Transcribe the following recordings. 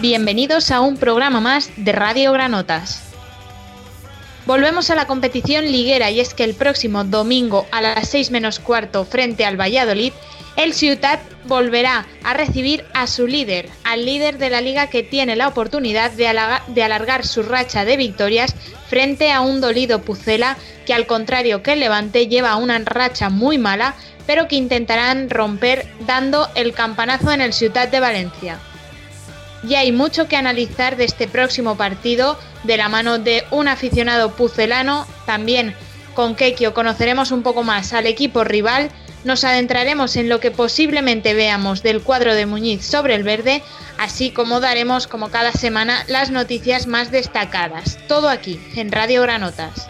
bienvenidos a un programa más de Radio Granotas. Volvemos a la competición liguera y es que el próximo domingo a las 6 menos cuarto frente al Valladolid, el Ciutat volverá a recibir a su líder, al líder de la liga que tiene la oportunidad de, alargar su racha de victorias frente a un dolido Pucela que al contrario que el Levante lleva una racha muy mala, pero que intentarán romper dando el campanazo en el Ciutat de Valencia. Y hay mucho que analizar de este próximo partido de la mano de un aficionado pucelano. También con Kekio conoceremos un poco más al equipo rival. Nos adentraremos en lo que posiblemente veamos del cuadro de Muñiz sobre el verde, así como daremos como cada semana las noticias más destacadas. Todo aquí, en Radio Granotas.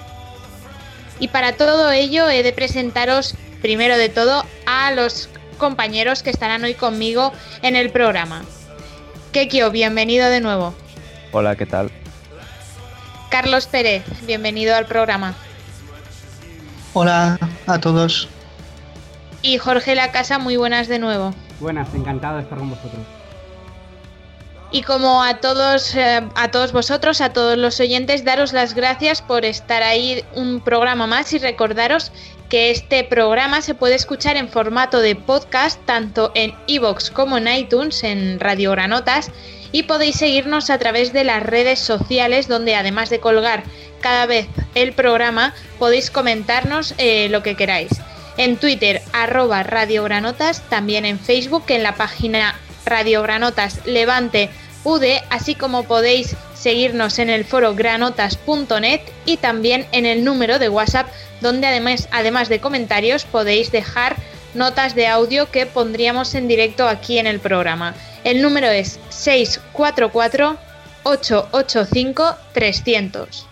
Y para todo ello he de presentaros primero de todo a los compañeros que estarán hoy conmigo en el programa. Kekio, bienvenido de nuevo. Hola, ¿qué tal? Carlos Pérez, bienvenido al programa. Hola a todos. Y Jorge La Casa, muy buenas de nuevo. Buenas, encantado de estar con vosotros. Y como a todos, eh, a todos vosotros, a todos los oyentes, daros las gracias por estar ahí un programa más y recordaros que este programa se puede escuchar en formato de podcast tanto en iVoox como en iTunes, en Radio Granotas, y podéis seguirnos a través de las redes sociales donde además de colgar cada vez el programa, podéis comentarnos eh, lo que queráis. En Twitter, arroba Radio Granotas, también en Facebook, en la página Radio Granotas Levante UD, así como podéis seguirnos en el foro granotas.net y también en el número de WhatsApp donde además, además de comentarios podéis dejar notas de audio que pondríamos en directo aquí en el programa. El número es 644-885-300.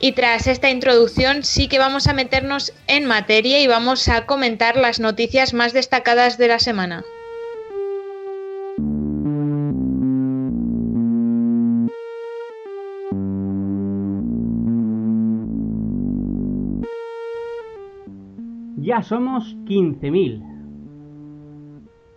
Y tras esta introducción sí que vamos a meternos en materia y vamos a comentar las noticias más destacadas de la semana. Ya somos 15.000.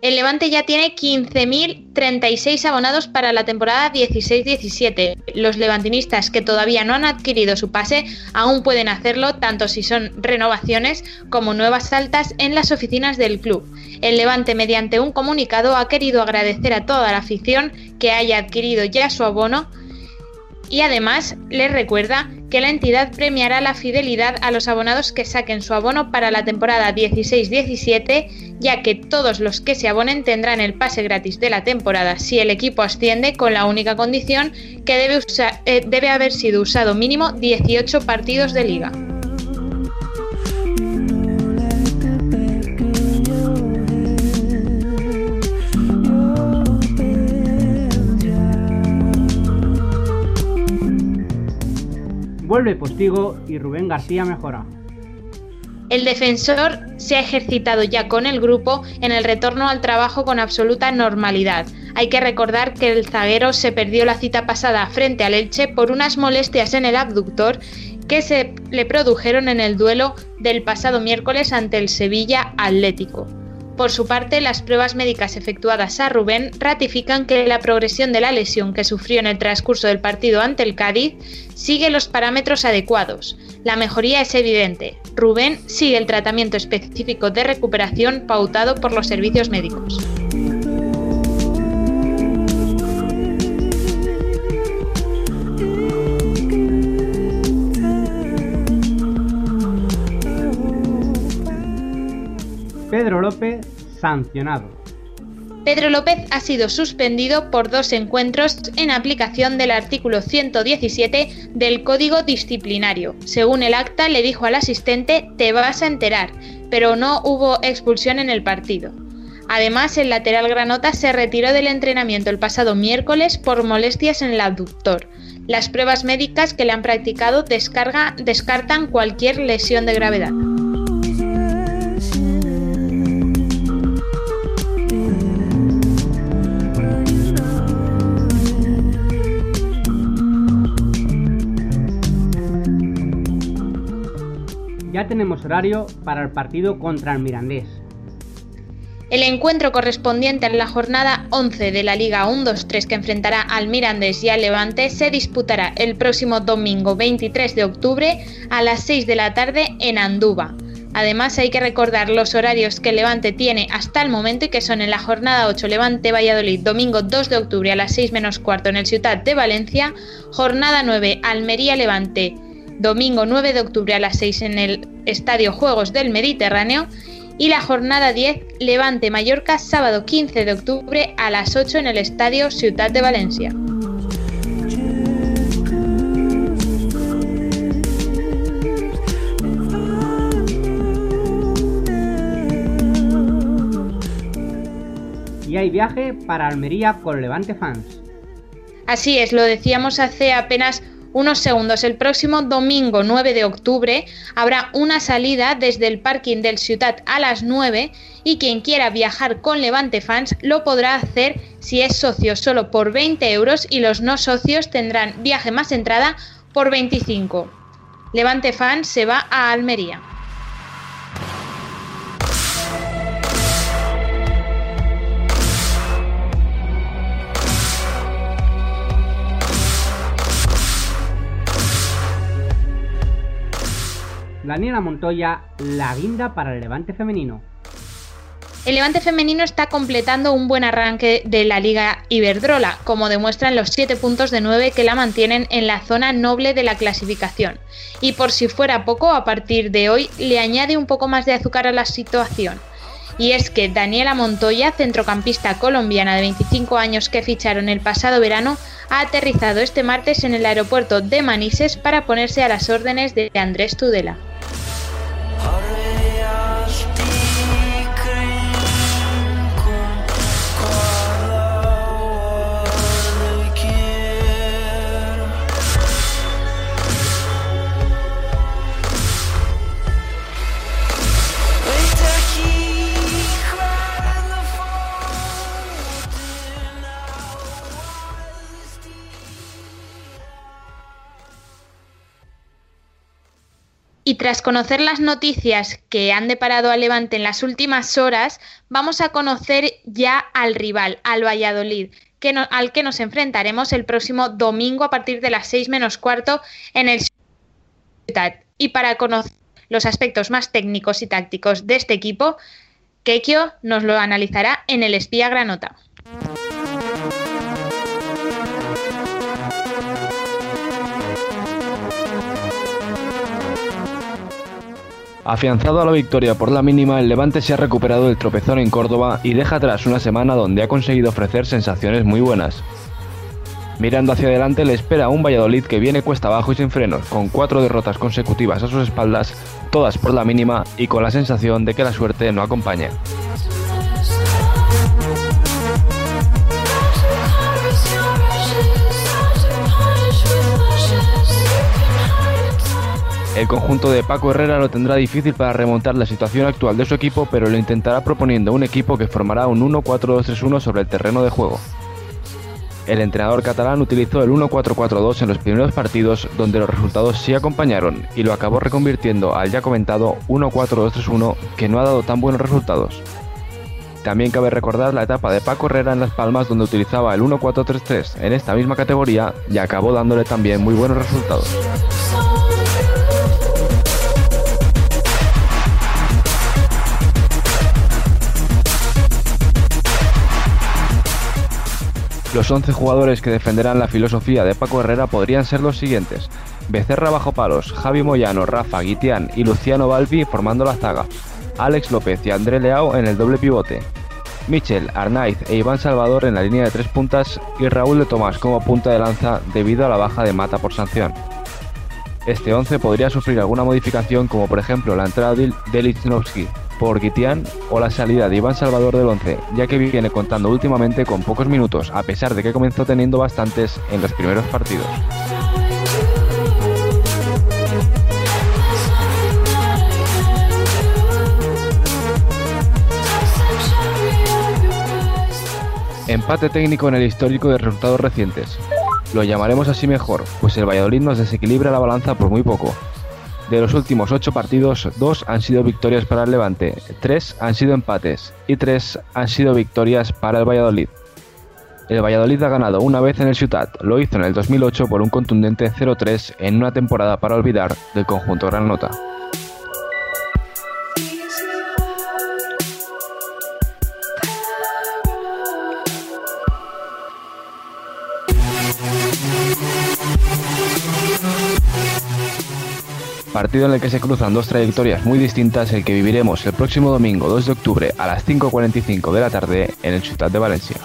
El Levante ya tiene 15.036 abonados para la temporada 16-17. Los levantinistas que todavía no han adquirido su pase aún pueden hacerlo tanto si son renovaciones como nuevas altas en las oficinas del club. El Levante mediante un comunicado ha querido agradecer a toda la afición que haya adquirido ya su abono y además les recuerda la entidad premiará la fidelidad a los abonados que saquen su abono para la temporada 16-17, ya que todos los que se abonen tendrán el pase gratis de la temporada si el equipo asciende con la única condición que debe, eh, debe haber sido usado mínimo 18 partidos de liga. Vuelve Postigo y Rubén García mejora. El defensor se ha ejercitado ya con el grupo en el retorno al trabajo con absoluta normalidad. Hay que recordar que el zaguero se perdió la cita pasada frente al Elche por unas molestias en el abductor que se le produjeron en el duelo del pasado miércoles ante el Sevilla Atlético. Por su parte, las pruebas médicas efectuadas a Rubén ratifican que la progresión de la lesión que sufrió en el transcurso del partido ante el Cádiz sigue los parámetros adecuados. La mejoría es evidente. Rubén sigue el tratamiento específico de recuperación pautado por los servicios médicos. Pedro López sancionado. Pedro López ha sido suspendido por dos encuentros en aplicación del artículo 117 del Código Disciplinario. Según el acta, le dijo al asistente te vas a enterar, pero no hubo expulsión en el partido. Además, el lateral Granota se retiró del entrenamiento el pasado miércoles por molestias en el abductor. Las pruebas médicas que le han practicado descartan cualquier lesión de gravedad. Ya tenemos horario para el partido contra el Mirandés. El encuentro correspondiente a la jornada 11 de la Liga 1-2-3 que enfrentará al Mirandés y al Levante se disputará el próximo domingo 23 de octubre a las 6 de la tarde en Andúba. Además hay que recordar los horarios que Levante tiene hasta el momento y que son en la jornada 8 Levante Valladolid domingo 2 de octubre a las 6 menos cuarto en el Ciudad de Valencia, jornada 9 Almería Levante domingo 9 de octubre a las 6 en el Estadio Juegos del Mediterráneo y la jornada 10 Levante Mallorca sábado 15 de octubre a las 8 en el Estadio Ciudad de Valencia. Y hay viaje para Almería con Levante Fans. Así es, lo decíamos hace apenas unos segundos. El próximo domingo 9 de octubre habrá una salida desde el parking del Ciutat a las 9 y quien quiera viajar con Levante Fans lo podrá hacer si es socio solo por 20 euros y los no socios tendrán viaje más entrada por 25. Levante Fans se va a Almería. Daniela Montoya, la guinda para el Levante femenino. El Levante femenino está completando un buen arranque de la Liga Iberdrola, como demuestran los 7 puntos de 9 que la mantienen en la zona noble de la clasificación. Y por si fuera poco, a partir de hoy le añade un poco más de azúcar a la situación. Y es que Daniela Montoya, centrocampista colombiana de 25 años que ficharon el pasado verano, ha aterrizado este martes en el aeropuerto de Manises para ponerse a las órdenes de Andrés Tudela. Alright. Y tras conocer las noticias que han deparado a Levante en las últimas horas, vamos a conocer ya al rival, al Valladolid, al que nos enfrentaremos el próximo domingo a partir de las 6 menos cuarto en el Ciudad. Y para conocer los aspectos más técnicos y tácticos de este equipo, Kekio nos lo analizará en el Espía Granota. Afianzado a la victoria por la mínima, el Levante se ha recuperado del tropezón en Córdoba y deja atrás una semana donde ha conseguido ofrecer sensaciones muy buenas. Mirando hacia adelante le espera un Valladolid que viene cuesta abajo y sin frenos, con cuatro derrotas consecutivas a sus espaldas, todas por la mínima y con la sensación de que la suerte no acompaña. El conjunto de Paco Herrera lo tendrá difícil para remontar la situación actual de su equipo, pero lo intentará proponiendo un equipo que formará un 1-4-2-3-1 sobre el terreno de juego. El entrenador catalán utilizó el 1-4-4-2 en los primeros partidos donde los resultados sí acompañaron y lo acabó reconvirtiendo al ya comentado 1-4-2-3-1 que no ha dado tan buenos resultados. También cabe recordar la etapa de Paco Herrera en Las Palmas donde utilizaba el 1-4-3-3 en esta misma categoría y acabó dándole también muy buenos resultados. Los 11 jugadores que defenderán la filosofía de Paco Herrera podrían ser los siguientes. Becerra bajo palos, Javi Moyano, Rafa, Guitián y Luciano Balbi formando la zaga. Alex López y André Leao en el doble pivote. Michel, Arnaiz e Iván Salvador en la línea de tres puntas y Raúl de Tomás como punta de lanza debido a la baja de Mata por sanción. Este 11 podría sufrir alguna modificación como por ejemplo la entrada de Lichnowsky por Guitián o la salida de Iván Salvador del 11, ya que viene contando últimamente con pocos minutos, a pesar de que comenzó teniendo bastantes en los primeros partidos. Empate técnico en el histórico de resultados recientes. Lo llamaremos así mejor, pues el Valladolid nos desequilibra la balanza por muy poco, De los últimos ocho partidos, dos han sido victorias para el Levante, tres han sido empates y tres han sido victorias para el Valladolid. El Valladolid ha ganado una vez en el Ciutat, lo hizo en el 2008 por un contundente 0-3 en una temporada para olvidar del conjunto Granota. Partido en el que se cruzan dos trayectorias muy distintas, el que viviremos el próximo domingo 2 de octubre a las 5.45 de la tarde en el Ciutat de Valencia.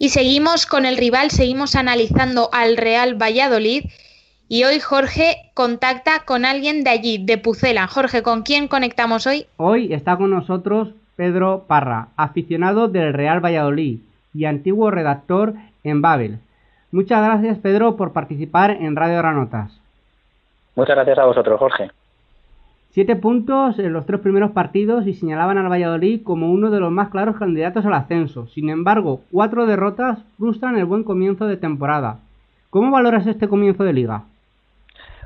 Y seguimos con el rival, seguimos analizando al Real Valladolid y hoy Jorge contacta con alguien de allí, de Pucela. Jorge, ¿con quién conectamos hoy? Hoy está con nosotros Pedro Parra, aficionado del Real Valladolid y antiguo redactor en Babel. Muchas gracias Pedro por participar en Radio Granotas. Muchas gracias a vosotros, Jorge. Siete puntos en los tres primeros partidos y señalaban al Valladolid como uno de los más claros candidatos al ascenso. Sin embargo, cuatro derrotas frustran el buen comienzo de temporada. ¿Cómo valoras este comienzo de liga?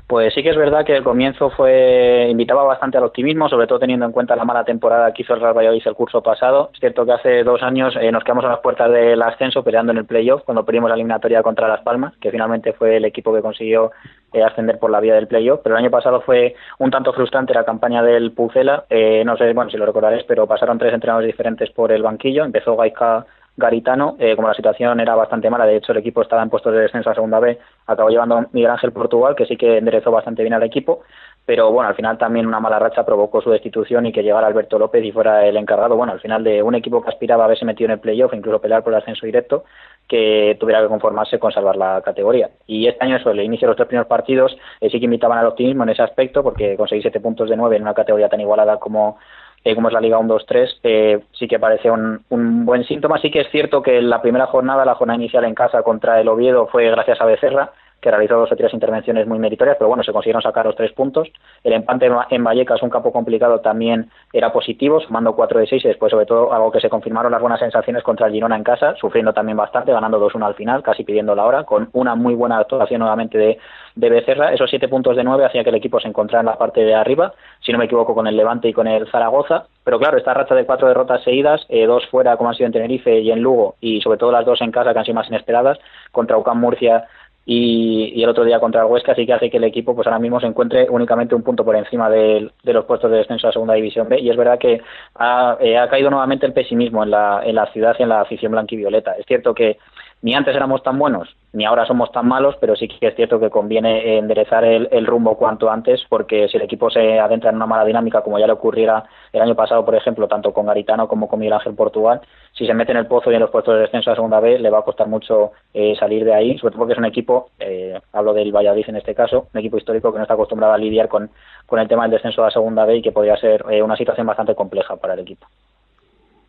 Pues sí que es verdad que el comienzo fue invitaba bastante al optimismo, sobre todo teniendo en cuenta la mala temporada que hizo el Real Valladolid el curso pasado. Es cierto que hace dos años eh, nos quedamos a las puertas del ascenso peleando en el playoff cuando perdimos la eliminatoria contra Las Palmas, que finalmente fue el equipo que consiguió eh, ascender por la vía del playoff. Pero el año pasado fue un tanto frustrante la campaña del Pucela. Eh, no sé, bueno, si lo recordaréis, pero pasaron tres entrenadores diferentes por el banquillo. Empezó Gaika Garitano, eh, como la situación era bastante mala, de hecho el equipo estaba en puestos de descenso a segunda B, acabó llevando Miguel Ángel Portugal, que sí que enderezó bastante bien al equipo, pero bueno, al final también una mala racha provocó su destitución y que llegara Alberto López y fuera el encargado, bueno, al final de un equipo que aspiraba a haberse metido en el playoff, incluso pelear por el ascenso directo, que tuviera que conformarse con salvar la categoría. Y este año, eso, el inicio de los tres primeros partidos, eh, sí que invitaban al optimismo en ese aspecto, porque conseguir siete puntos de nueve en una categoría tan igualada como eh, como es la Liga 1-2-3, eh, sí que parece un, un, buen síntoma. Sí que es cierto que la primera jornada, la jornada inicial en casa contra el Oviedo, fue gracias a Becerra, que realizó dos o tres intervenciones muy meritorias, pero bueno, se consiguieron sacar los tres puntos. El empate en Vallecas, un campo complicado, también era positivo, sumando cuatro de seis y después, sobre todo, algo que se confirmaron las buenas sensaciones contra el Girona en casa, sufriendo también bastante, ganando 2-1 al final, casi pidiendo la hora, con una muy buena actuación nuevamente de, de Becerra. Esos siete puntos de nueve hacía que el equipo se encontrara en la parte de arriba, si no me equivoco, con el Levante y con el Zaragoza. Pero claro, esta racha de cuatro derrotas seguidas, eh, dos fuera, como han sido en Tenerife y en Lugo, y sobre todo las dos en casa, que han sido más inesperadas, contra UCAM Murcia y, el otro día contra el Huesca, así que hace que el equipo pues ahora mismo se encuentre únicamente un punto por encima de, los puestos de descenso a la segunda división B y es verdad que ha, eh, ha caído nuevamente el pesimismo en la, en la ciudad y en la afición blanquivioleta. Es cierto que ni antes éramos tan buenos, ni ahora somos tan malos, pero sí que es cierto que conviene enderezar el, rumbo cuanto antes, porque si el equipo se adentra en una mala dinámica, como ya le ocurriera el año pasado, por ejemplo, tanto con Garitano como con Miguel Ángel Portugal, si se mete en el pozo y en los puestos de descenso a segunda vez, le va a costar mucho eh, salir de ahí, sobre todo porque es un equipo, eh, hablo del Valladolid en este caso, un equipo histórico que no está acostumbrado a lidiar con, con el tema del descenso a segunda vez y que podría ser eh, una situación bastante compleja para el equipo.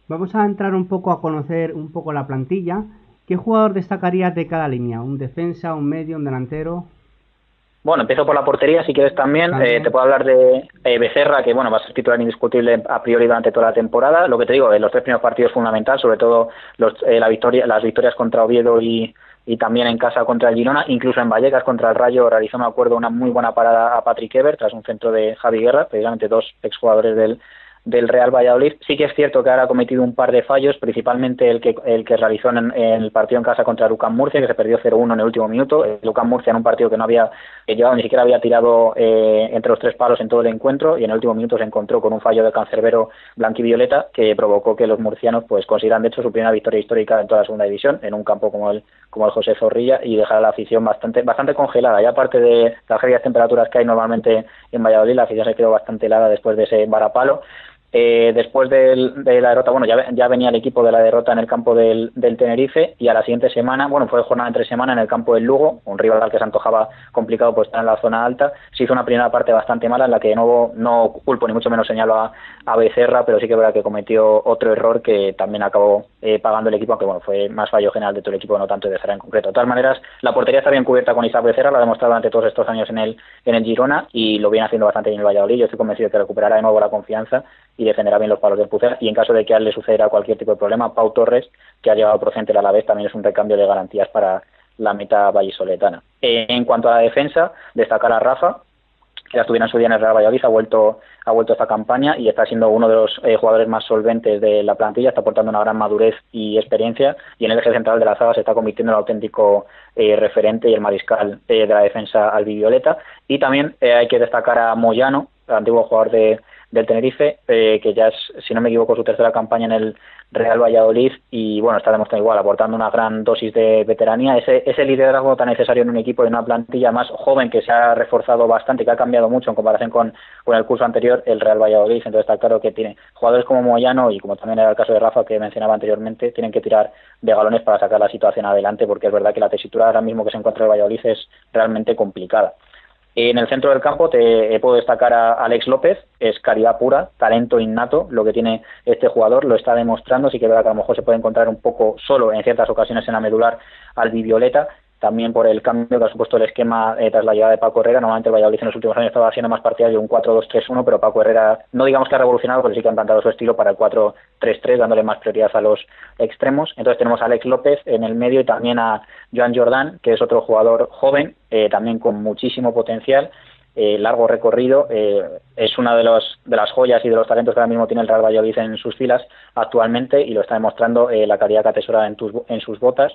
Vamos a entrar un poco a conocer un poco la plantilla. ¿Qué jugador destacarías de cada línea? ¿Un defensa, un medio, un delantero? Bueno, empiezo por la portería, si quieres también. Eh, te puedo hablar de eh, Becerra, que bueno va a ser titular indiscutible a priori durante toda la temporada. Lo que te digo, en los tres primeros partidos fundamental, sobre todo los, eh, la victoria, las victorias contra Oviedo y, y también en casa contra el Girona, incluso en Vallecas contra el Rayo realizó, me acuerdo, una muy buena parada a Patrick Ever tras un centro de Javi Guerra, precisamente dos exjugadores del, del Real Valladolid. Sí que es cierto que ahora ha cometido un par de fallos, principalmente el que, el que realizó en, el partido en casa contra Lucan Murcia, que se perdió 0-1 en el último minuto. Lucan Murcia en un partido que no había llevado, ni siquiera había tirado eh, entre los tres palos en todo el encuentro y en el último minuto se encontró con un fallo de cancerbero blanquivioleta que provocó que los murcianos pues consideran de hecho su primera victoria histórica en toda la segunda división en un campo como el como el José Zorrilla y dejar a la afición bastante bastante congelada. Y aparte de las gélidas temperaturas que hay normalmente en Valladolid, la afición se quedó bastante helada después de ese varapalo Eh, después de la derrota, bueno, ya, ya, venía el equipo de la derrota en el campo del, del, Tenerife y a la siguiente semana, bueno, fue jornada de tres semanas en el campo del Lugo, un rival al que se antojaba complicado pues estar en la zona alta. Se hizo una primera parte bastante mala en la que de nuevo no culpo ni mucho menos señalo a, a Becerra, pero sí que es verdad que cometió otro error que también acabó eh, pagando el equipo, aunque bueno, fue más fallo general de todo el equipo, no tanto de Becerra en concreto. De todas maneras, la portería está bien cubierta con Isaac Becerra, lo ha demostrado durante todos estos años en el, en el Girona y lo viene haciendo bastante bien el Valladolid. Yo estoy convencido de que recuperará de nuevo la confianza y defenderá bien los palos del Pucera. Y en caso de que le sucediera cualquier tipo de problema, Pau Torres, que ha llegado procedente a la vez, también es un recambio de garantías para la meta vallisoletana. En cuanto a la defensa, destacar a Rafa, ya estuviera en su día en el Real Valladolid, ha vuelto, ha vuelto esta campaña y está siendo uno de los eh, jugadores más solventes de la plantilla, está aportando una gran madurez y experiencia y en el eje central de la zaga se está convirtiendo en el auténtico eh, referente y el mariscal eh, de la defensa albivioleta. Y también hay que destacar a Moyano, antiguo jugador de, del Tenerife, eh, que ya es, si no me equivoco, su tercera campaña en el Real Valladolid y bueno, está demostrando igual, aportando una gran dosis de veteranía, ese, ese liderazgo tan necesario en un equipo y una plantilla más joven que se ha reforzado bastante, que ha cambiado mucho en comparación con, con el curso anterior, el Real Valladolid, entonces está claro que tiene jugadores como Moyano y como también era el caso de Rafa que mencionaba anteriormente, tienen que tirar de galones para sacar la situación adelante porque es verdad que la tesitura ahora mismo que se encuentra el Valladolid es realmente complicada. En el centro del campo te puedo destacar a Alex López, es caridad pura, talento innato, lo que tiene este jugador, lo está demostrando, sí que es verdad que a lo mejor se puede encontrar un poco solo en ciertas ocasiones en la medular albivioleta, también por el cambio que ha supuesto el esquema eh, tras la llegada de Paco Herrera. Normalmente el Valladolid en los últimos años estaba siendo más partidario de un 4-2-3-1, pero Paco Herrera no digamos que ha revolucionado, pero sí que ha implantado su estilo para el 4-3-3, dándole más prioridad a los extremos. Entonces tenemos a Alex López en el medio y también a Joan Jordán, que es otro jugador joven, eh, también con muchísimo potencial. Eh, largo recorrido, es una de, los, de las joyas y de los talentos que ahora mismo tiene el Real Valladolid en sus filas actualmente y lo está demostrando la calidad que atesora en, en sus botas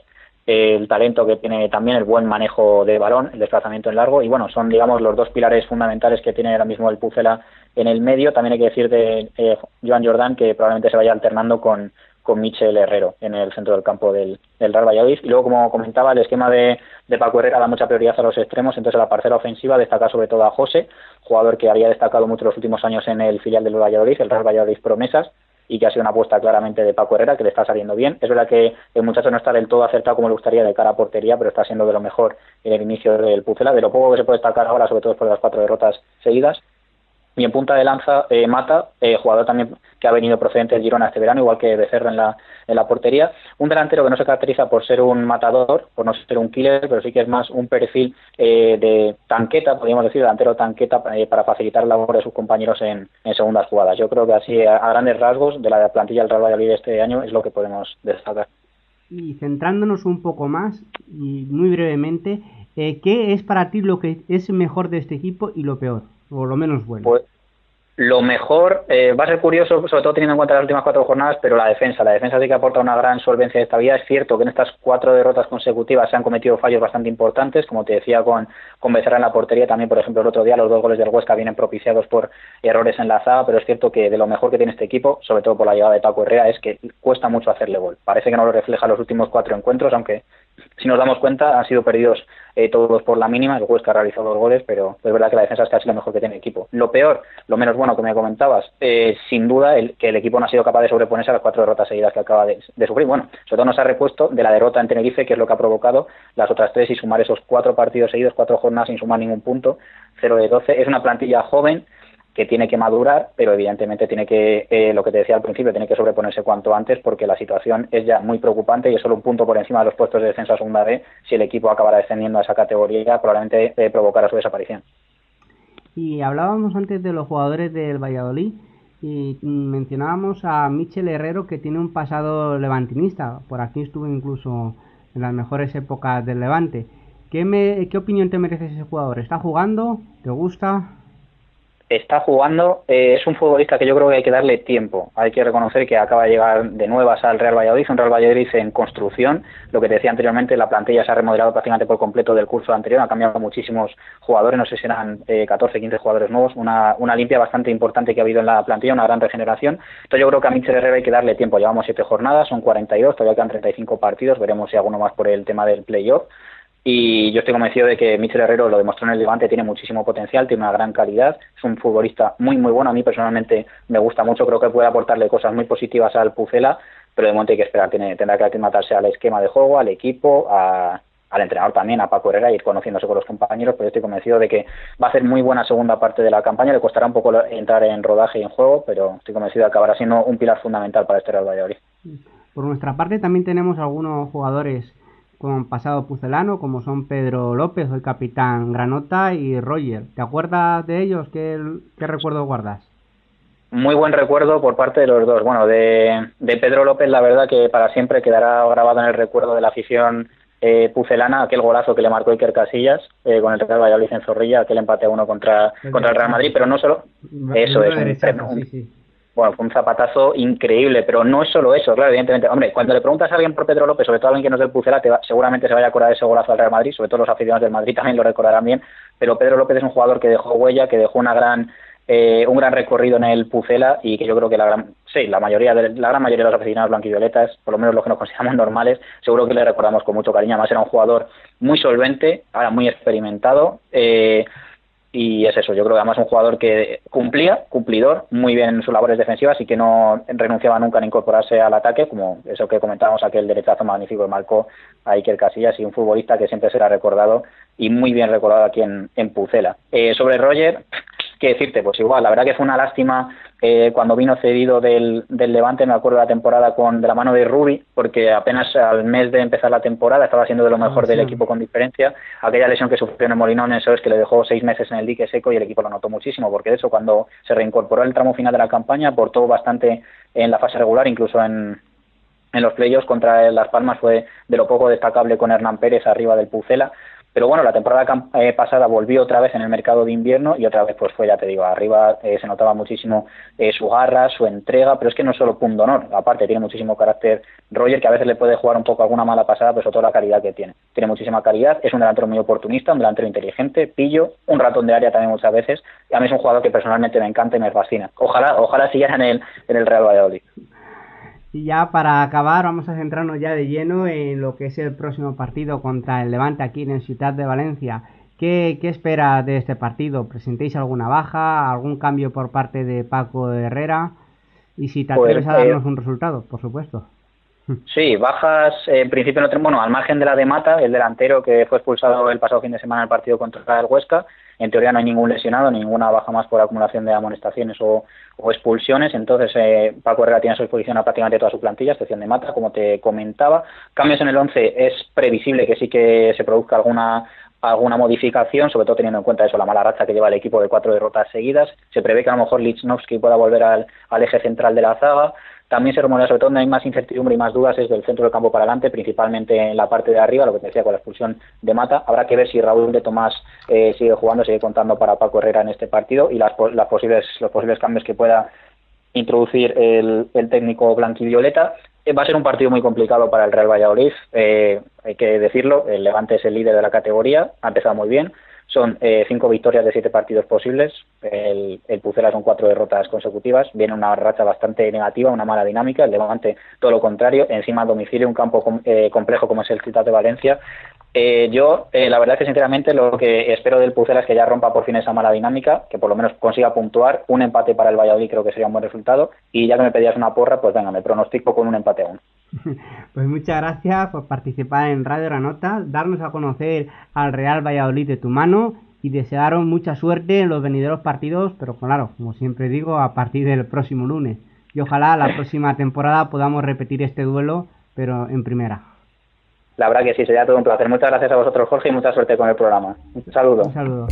el talento que tiene también, el buen manejo de balón, el desplazamiento en largo, y bueno, son digamos los dos pilares fundamentales que tiene ahora mismo el Pucela en el medio. También hay que decir de eh, Joan Jordán que probablemente se vaya alternando con, con Michel Herrero en el centro del campo del, del Real Valladolid. Y luego, como comentaba, el esquema de, de Paco Herrera da mucha prioridad a los extremos, entonces en la parcela ofensiva destaca sobre todo a José, jugador que había destacado mucho los últimos años en el filial del Valladolid, el Real Valladolid Promesas, y que ha sido una apuesta claramente de Paco Herrera, que le está saliendo bien. Es verdad que el muchacho no está del todo acertado como le gustaría de cara a portería, pero está siendo de lo mejor en el inicio del Pucela, de lo poco que se puede destacar ahora, sobre todo de las cuatro derrotas seguidas. Y en punta de lanza, eh, Mata, eh, jugador también que ha venido procedente del Girona este verano, igual que Becerra en la, en la portería. Un delantero que no se caracteriza por ser un matador, por no ser un killer, pero sí que es más un perfil eh, de tanqueta, podríamos decir, delantero tanqueta para facilitar la labor de sus compañeros en, en, segundas jugadas. Yo creo que así, a, grandes rasgos, de la plantilla del Real Valladolid este año es lo que podemos destacar. Y centrándonos un poco más, y muy brevemente, ¿qué es para ti lo que es mejor de este equipo y lo peor? O lo menos bueno? Pues, lo mejor, eh, va a ser curioso, sobre todo teniendo en cuenta las últimas cuatro jornadas, pero la defensa. La defensa sí que aporta una gran solvencia de estabilidad. Es cierto que en estas cuatro derrotas consecutivas se han cometido fallos bastante importantes, como te decía con, con Becerra en la portería. También, por ejemplo, el otro día los dos goles del Huesca vienen propiciados por errores en la zaga, pero es cierto que de lo mejor que tiene este equipo, sobre todo por la llegada de Paco Herrera, es que cuesta mucho hacerle gol. Parece que no lo refleja los últimos cuatro encuentros, aunque si nos damos cuenta han sido perdidos eh, todos por la mínima. El Huesca ha realizado dos goles, pero es verdad que la defensa es casi lo mejor que tiene el equipo. Lo peor, lo menos bueno que me comentabas, eh, sin duda el, que el equipo no ha sido capaz de sobreponerse a las cuatro derrotas seguidas que acaba de, sufrir. Bueno, sobre todo no se ha repuesto de la derrota en Tenerife, que es lo que ha provocado las otras tres y sumar esos cuatro partidos seguidos, cuatro jornadas sin sumar ningún punto, 0 de 12. Es una plantilla joven que tiene que madurar, pero evidentemente tiene que, eh, lo que te decía al principio, tiene que sobreponerse cuanto antes porque la situación es ya muy preocupante y es solo un punto por encima de los puestos de defensa segunda B. Si el equipo acabara descendiendo a esa categoría, probablemente eh, provocará su desaparición. Y hablábamos antes de los jugadores del Valladolid y mencionábamos a Michel Herrero que tiene un pasado levantinista. Por aquí estuvo incluso en las mejores épocas del Levante. ¿Qué, me, ¿Qué opinión te merece ese jugador? ¿Está jugando? ¿Te gusta? Está jugando, eh, es un futbolista que yo creo que hay que darle tiempo. Hay que reconocer que acaba de llegar de nuevas al Real Valladolid, un Real Valladolid en construcción. Lo que te decía anteriormente, la plantilla se ha remodelado prácticamente por completo del curso anterior, ha cambiado muchísimos jugadores, no sé si eran eh, 14, 15 jugadores nuevos, una, una limpia bastante importante que ha habido en la plantilla, una gran regeneración. Entonces yo creo que a Michel Herrera hay que darle tiempo. Llevamos siete jornadas, son 42, todavía quedan 35 partidos, veremos si alguno más por el tema del playoff y yo estoy convencido de que Michel Herrero lo demostró en el Levante, tiene muchísimo potencial, tiene una gran calidad, es un futbolista muy muy bueno, a mí personalmente me gusta mucho, creo que puede aportarle cosas muy positivas al Pucela, pero de momento hay que esperar, tiene, tendrá que aclimatarse al esquema de juego, al equipo, al entrenador también, a Paco Herrera, ir conociéndose con los compañeros, pero estoy convencido de que va a hacer muy buena segunda parte de la campaña, le costará un poco entrar en rodaje y en juego, pero estoy convencido de que acabará siendo un pilar fundamental para este Real Valladolid. Por nuestra parte también tenemos algunos jugadores con pasado pucelano, como son Pedro López, hoy capitán Granota, y Roger. ¿Te acuerdas de ellos? ¿Qué, qué recuerdo guardas? Muy buen recuerdo por parte de los dos. Bueno, de, de, Pedro López, la verdad que para siempre quedará grabado en el recuerdo de la afición eh, pucelana, aquel golazo que le marcó Iker Casillas eh, con el Real Valladolid en Zorrilla, aquel empate a uno contra, contra el Real Madrid, pero no solo. Eso es, un, fue un zapatazo increíble, pero no es solo eso, claro, evidentemente. Hombre, cuando le preguntas a alguien por Pedro López, sobre todo a alguien que no es del Pucela, te seguramente se vaya a acordar de ese golazo al Real Madrid, sobre todo los aficionados del Madrid también lo recordarán bien, pero Pedro López es un jugador que dejó huella, que dejó una gran eh, un gran recorrido en el Pucela y que yo creo que la gran, sí, la mayoría de, la gran mayoría de los aficionados blanquivioletas, por lo menos los que nos consideramos normales, seguro que le recordamos con mucho cariño. Además era un jugador muy solvente, ahora muy experimentado, eh, y es eso, yo creo que además un jugador que cumplía, cumplidor, muy bien en sus labores defensivas y que no renunciaba nunca a incorporarse al ataque, como eso que comentábamos, aquel derechazo magnífico que marcó a Casillas y un futbolista que siempre será recordado y muy bien recordado aquí en, en Pucela. Eh, sobre Roger, ¿qué decirte? Pues igual, la verdad que fue una lástima eh, cuando vino cedido del, del, Levante, me acuerdo de la temporada con de la mano de Rubi, porque apenas al mes de empezar la temporada estaba siendo de lo mejor del equipo con diferencia. Aquella lesión que sufrió en el Molinón, eso es que le dejó seis meses en el dique seco y el equipo lo notó muchísimo, porque de hecho cuando se reincorporó el tramo final de la campaña aportó bastante en la fase regular, incluso en, en los playoffs contra Las Palmas fue de lo poco destacable con Hernán Pérez arriba del Pucela. Pero bueno, la temporada eh, pasada volvió otra vez en el mercado de invierno y otra vez pues fue, ya te digo, arriba eh, se notaba muchísimo eh, su garra, su entrega, pero es que no solo punto honor, aparte tiene muchísimo carácter Roger, que a veces le puede jugar un poco alguna mala pasada, pero sobre todo la calidad que tiene. Tiene muchísima calidad, es un delantero muy oportunista, un delantero inteligente, pillo, un ratón de área también muchas veces, y a mí es un jugador que personalmente me encanta y me fascina. Ojalá, ojalá siguiera en el, en el Real Valladolid. Y ya para acabar, vamos a centrarnos ya de lleno en lo que es el próximo partido contra el Levante aquí en Ciudad de Valencia. ¿Qué, qué espera de este partido? ¿Presentéis alguna baja, algún cambio por parte de Paco Herrera? Y si te pues, atreves a darnos eh, un resultado, por supuesto. Sí, bajas en principio no tenemos, bueno, al margen de la de Mata, el delantero que fue expulsado el pasado fin de semana en el partido contra el Huesca, en teoría no hay ningún lesionado, ninguna baja más por acumulación de amonestaciones o, expulsiones, entonces eh, Paco Herrera tiene a su disposición a prácticamente toda su plantilla, excepción de Mata, como te comentaba. Cambios en el 11 es previsible que sí que se produzca alguna alguna modificación, sobre todo teniendo en cuenta eso, la mala racha que lleva el equipo de cuatro derrotas seguidas. Se prevé que a lo mejor Lichnowsky pueda volver al, al eje central de la zaga. También se rumorea, sobre todo donde hay más incertidumbre y más dudas, es del centro del campo para adelante, principalmente en la parte de arriba, lo que te decía con la expulsión de Mata. Habrá que ver si Raúl de Tomás eh, sigue jugando, sigue contando para Paco Herrera en este partido y las, las posibles, los posibles cambios que pueda introducir el, el técnico blanquivioleta. Eh, va a ser un partido muy complicado para el Real Valladolid, eh, hay que decirlo. El Levante es el líder de la categoría, ha empezado muy bien son eh, cinco victorias de siete partidos posibles. El, el Pucela son cuatro derrotas consecutivas. Viene una racha bastante negativa, una mala dinámica. El Levante, todo lo contrario. Encima, domicilio, un campo eh, complejo como es el Ciudad de Valencia. Eh, yo, la verdad es que sinceramente lo que espero del Pucela es que ya rompa por fin esa mala dinámica, que por lo menos consiga puntuar. Un empate para el Valladolid creo que sería un buen resultado. Y ya que me pedías una porra, pues venga, me pronostico con un empate aún. Pues muchas gracias por participar en Radio Granota, darnos a conocer al Real Valladolid de tu mano y desearos mucha suerte en los venideros partidos, pero claro, como siempre digo, a partir del próximo lunes. Y ojalá la próxima temporada podamos repetir este duelo, pero en primera. La verdad que sí, sería todo un placer. Muchas gracias a vosotros, Jorge, y mucha suerte con el programa. Un saludo. Un saludo.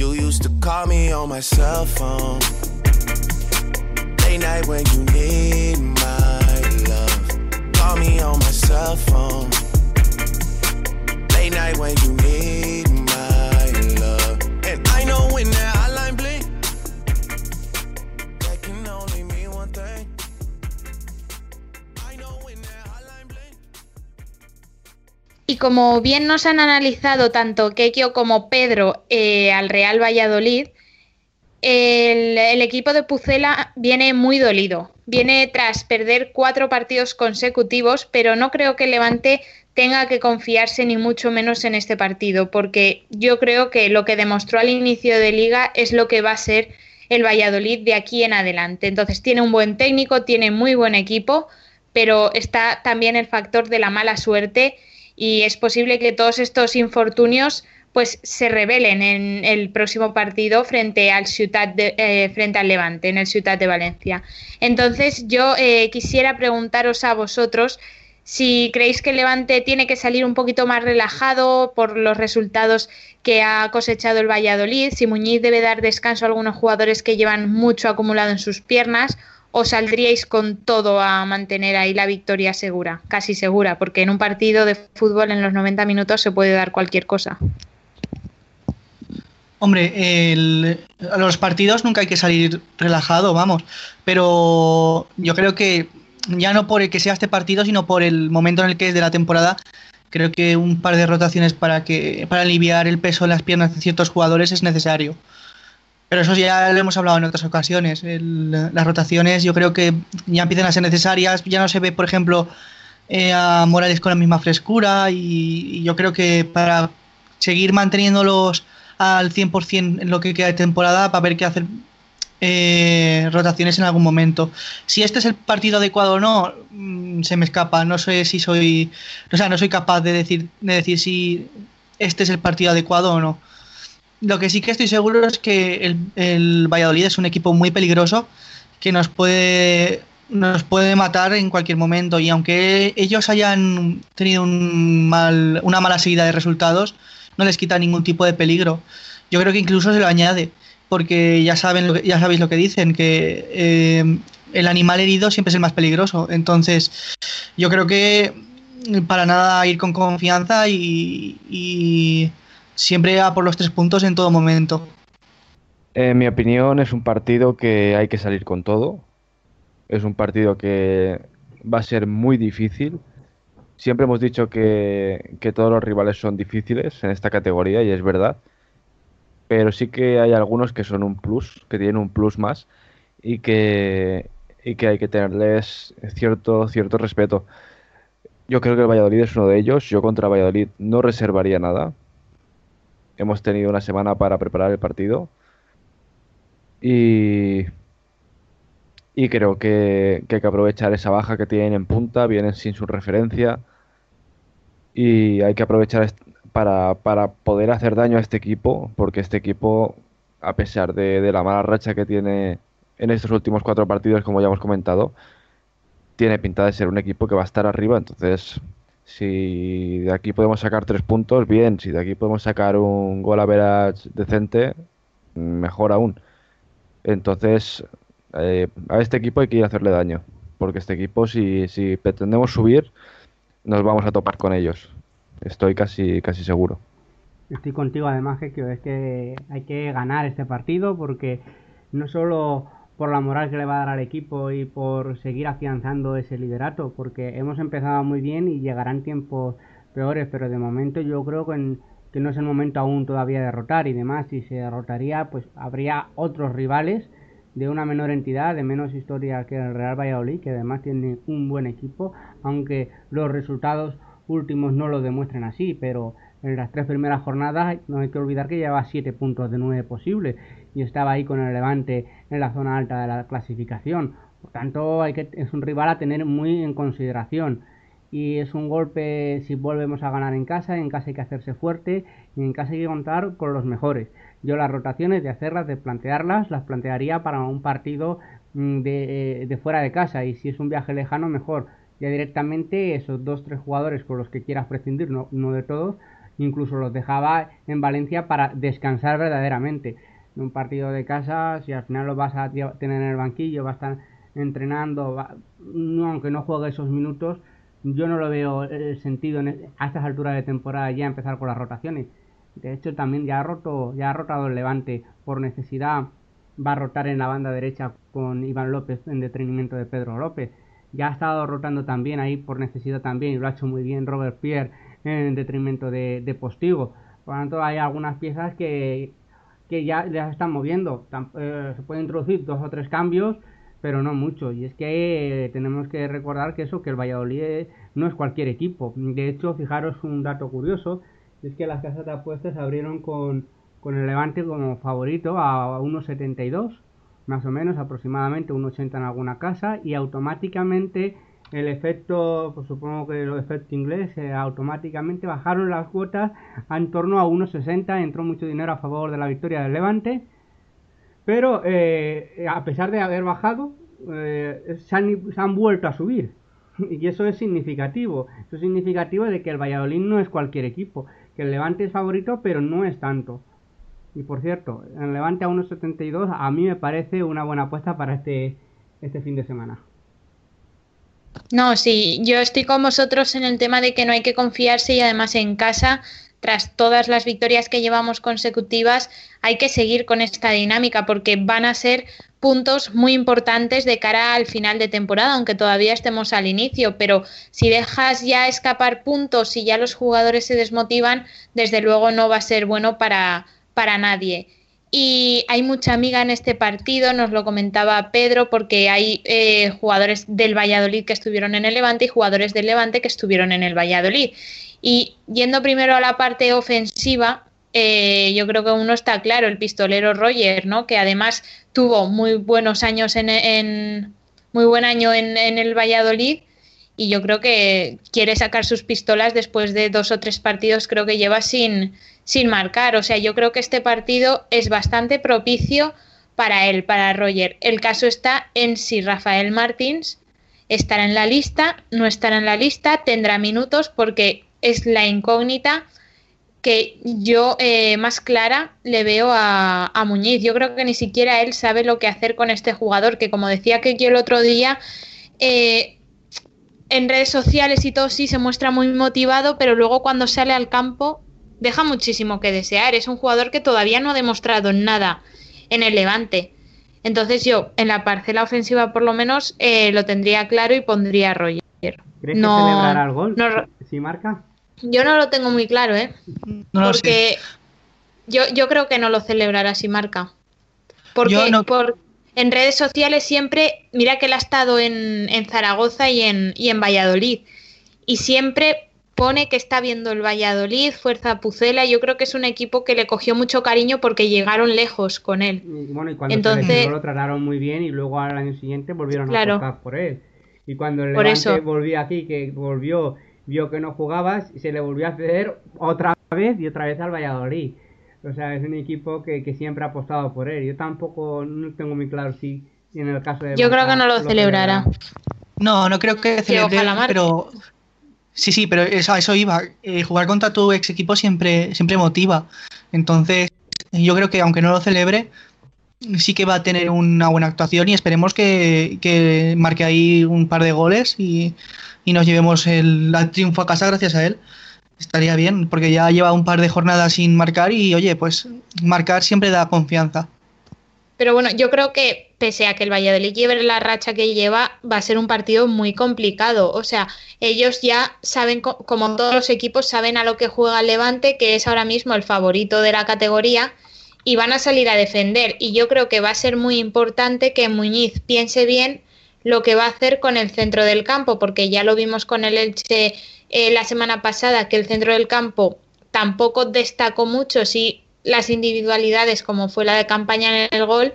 Y como bien nos han analizado tanto Kekio como Pedro eh, al Real Valladolid, el, equipo de Pucela viene muy dolido. Viene tras perder cuatro partidos consecutivos, pero no creo que Levante tenga que confiarse ni mucho menos en este partido, porque yo creo que lo que demostró al inicio de liga es lo que va a ser el Valladolid de aquí en adelante. Entonces tiene un buen técnico, tiene muy buen equipo, pero está también el factor de la mala suerte y es posible que todos estos infortunios pues se revelen en el próximo partido frente al Ciutat de, eh, frente al Levante en el Ciutat de Valencia. Entonces yo eh, quisiera preguntaros a vosotros si creéis que el Levante tiene que salir un poquito más relajado por los resultados que ha cosechado el Valladolid, si Muñiz debe dar descanso a algunos jugadores que llevan mucho acumulado en sus piernas o saldríais con todo a mantener ahí la victoria segura, casi segura, porque en un partido de fútbol en los 90 minutos se puede dar cualquier cosa. Hombre, a los partidos nunca hay que salir relajado, vamos, pero yo creo que ya no por el que sea este partido, sino por el momento en el que es de la temporada, creo que un par de rotaciones para que para aliviar el peso en las piernas de ciertos jugadores es necesario. Pero eso ya lo hemos hablado en otras ocasiones. las rotaciones yo creo que ya empiezan a ser necesarias. Ya no se ve, por ejemplo, eh, a Morales con la misma frescura y, yo creo que para seguir manteniéndolos al 100% en lo que queda de temporada, para ver qué hacer eh, rotaciones en algún momento. Si este es el partido adecuado o no, mm, se me escapa. No sé si soy, o sea, no soy capaz de decir, de decir si este es el partido adecuado o no. Lo que sí que estoy seguro es que el, el Valladolid es un equipo muy peligroso que nos puede nos puede matar en cualquier momento y aunque ellos hayan tenido un mal, una mala seguida de resultados, no les quita ningún tipo de peligro. Yo creo que incluso se lo añade porque ya saben lo que, ya sabéis lo que dicen que eh, el animal herido siempre es el más peligroso entonces yo creo que para nada ir con confianza y, siempre a por los tres puntos en todo momento en mi opinión es un partido que hay que salir con todo es un partido que va a ser muy difícil siempre hemos dicho que, todos los rivales son difíciles en esta categoría y es verdad pero sí que hay algunos que son un plus, que tienen un plus más y que, y que hay que tenerles cierto, cierto respeto. Yo creo que el Valladolid es uno de ellos. Yo contra Valladolid no reservaría nada. Hemos tenido una semana para preparar el partido. Y, y creo que, hay que aprovechar esa baja que tienen en punta. Vienen sin su referencia. Y hay que aprovechar para, para, poder hacer daño a este equipo, porque este equipo, a pesar de, la mala racha que tiene en estos últimos cuatro partidos, como ya hemos comentado, tiene pinta de ser un equipo que va a estar arriba. Entonces, si de aquí podemos sacar tres puntos, bien. Si de aquí podemos sacar un gol a veras decente, mejor aún. Entonces, eh, a este equipo hay que ir a hacerle daño. Porque este equipo, si, si pretendemos subir, nos vamos a topar con ellos. Estoy casi, casi seguro. Estoy contigo además que es que hay que ganar este partido porque no solo por la moral que le va a dar al equipo y por seguir afianzando ese liderato, porque hemos empezado muy bien y llegarán tiempos peores, pero de momento yo creo que, no es el momento aún todavía de derrotar y demás, si se derrotaría pues habría otros rivales de una menor entidad, de menos historia que el Real Valladolid, que además tiene un buen equipo, aunque los resultados últimos no lo demuestren así, pero en las tres primeras jornadas no hay que olvidar que llevaba 7 puntos de 9 posibles y estaba ahí con el Levante en la zona alta de la clasificación. Por tanto, hay que, es un rival a tener muy en consideración. Y es un golpe si volvemos a ganar en casa, en casa hay que hacerse fuerte y en casa hay que contar con los mejores. Yo las rotaciones de hacerlas, de plantearlas, las plantearía para un partido mm, de, de fuera de casa y si es un viaje lejano mejor ya directamente esos dos tres jugadores con los que quieras prescindir, no, no de todos, incluso los dejaba en Valencia para descansar verdaderamente. Un partido de casa, si al final lo vas a tener en el banquillo, va a estar entrenando, aunque no juegue esos minutos, yo no lo veo el sentido a estas alturas de temporada ya empezar con las rotaciones. De hecho, también ya ha roto, ya ha rotado el Levante por necesidad, va a rotar en la banda derecha con Iván López en detrimento de Pedro López ya ha estado rotando también ahí por necesidad también y lo ha hecho muy bien Robert Pierre en detrimento de, Postigo. Por lo tanto, hay algunas piezas que, que ya, se están moviendo. Eh, se pueden introducir dos o tres cambios, pero no mucho. Y es que eh, tenemos que recordar que eso, que el Valladolid no es cualquier equipo. De hecho, fijaros un dato curioso, es que las casas de apuestas abrieron con, con el Levante como favorito a 1.72, más o menos, aproximadamente 1.80 en alguna casa, y automáticamente el efecto, pues supongo que el efecto inglés, eh, automáticamente bajaron las cuotas a en torno a 1.60, entró mucho dinero a favor de la victoria del Levante, pero eh, a pesar de haber bajado, eh, se, han, vuelto a subir. Y eso es significativo. Eso es significativo de que el Valladolid no es cualquier equipo. Que el Levante es favorito, pero no es tanto. Y por cierto, el Levante a 1.72 a mí me parece una buena apuesta para este, este fin de semana. No, sí, yo estoy con vosotros en el tema de que no hay que confiarse y además en casa, tras todas las victorias que llevamos consecutivas, hay que seguir con esta dinámica porque van a ser puntos muy importantes de cara al final de temporada, aunque todavía estemos al inicio, pero si dejas ya escapar puntos y ya los jugadores se desmotivan, desde luego no va a ser bueno para, para nadie. Y hay mucha amiga en este partido, nos lo comentaba Pedro, porque hay eh, jugadores del Valladolid que estuvieron en el Levante y jugadores del Levante que estuvieron en el Valladolid. Y yendo primero a la parte ofensiva, eh, yo creo que uno está claro, el pistolero Roger, ¿no? Que además tuvo muy buenos años en, muy buen año en, en, el Valladolid y yo creo que quiere sacar sus pistolas después de dos o tres partidos, creo que lleva sin, sin marcar. O sea, yo creo que este partido es bastante propicio para él, para Roger. El caso está en si Rafael Martins estará en la lista, no estará en la lista, tendrá minutos porque es la incógnita que yo eh, más clara le veo a, Muñiz. Yo creo que ni siquiera él sabe lo que hacer con este jugador, que como decía que yo el otro día, eh, en redes sociales y todo sí se muestra muy motivado, pero luego cuando sale al campo deja muchísimo que desear. Es un jugador que todavía no ha demostrado nada en el Levante. Entonces yo, en la parcela ofensiva por lo menos, eh, lo tendría claro y pondría a Roger. ¿Crees no, que celebrará el gol? No, ¿Si marca? Yo no lo tengo muy claro, ¿eh? No Porque yo, yo creo que no lo celebrará si marca. Porque no... por, en redes sociales siempre, mira que él ha estado en, en Zaragoza y en, y en Valladolid. Y siempre pone que está viendo el Valladolid, Fuerza Pucela. Yo creo que es un equipo que le cogió mucho cariño porque llegaron lejos con él. Y bueno, y cuando Entonces, se lo trataron muy bien y luego al año siguiente volvieron claro, a tocar por él. Y cuando el Levante volvió aquí, que volvió, vio que no jugabas, se le volvió a ceder otra vez y otra vez al Valladolid. O sea, es un equipo que, que siempre ha apostado por él. Yo tampoco no tengo muy claro si, en el caso de... Yo creo que no lo, lo celebrará. No, no creo que celebre, pero Sí, sí, pero eso, eso iba. Eh, jugar contra tu ex equipo siempre, siempre motiva. Entonces, yo creo que aunque no lo celebre, sí que va a tener una buena actuación y esperemos que, que marque ahí un par de goles y, y nos llevemos el, el, triunfo a casa gracias a él. Estaría bien, porque ya lleva un par de jornadas sin marcar y, oye, pues marcar siempre da confianza. Pero bueno, yo creo que pese a que el Valladolid lleve la racha que lleva, va a ser un partido muy complicado. O sea, ellos ya saben, como todos los equipos, saben a lo que juega el Levante, que es ahora mismo el favorito de la categoría, y van a salir a defender. Y yo creo que va a ser muy importante que Muñiz piense bien lo que va a hacer con el centro del campo, porque ya lo vimos con el Elche eh, la semana pasada, que el centro del campo tampoco destacó mucho, sí las individualidades como fue la de campaña en el gol,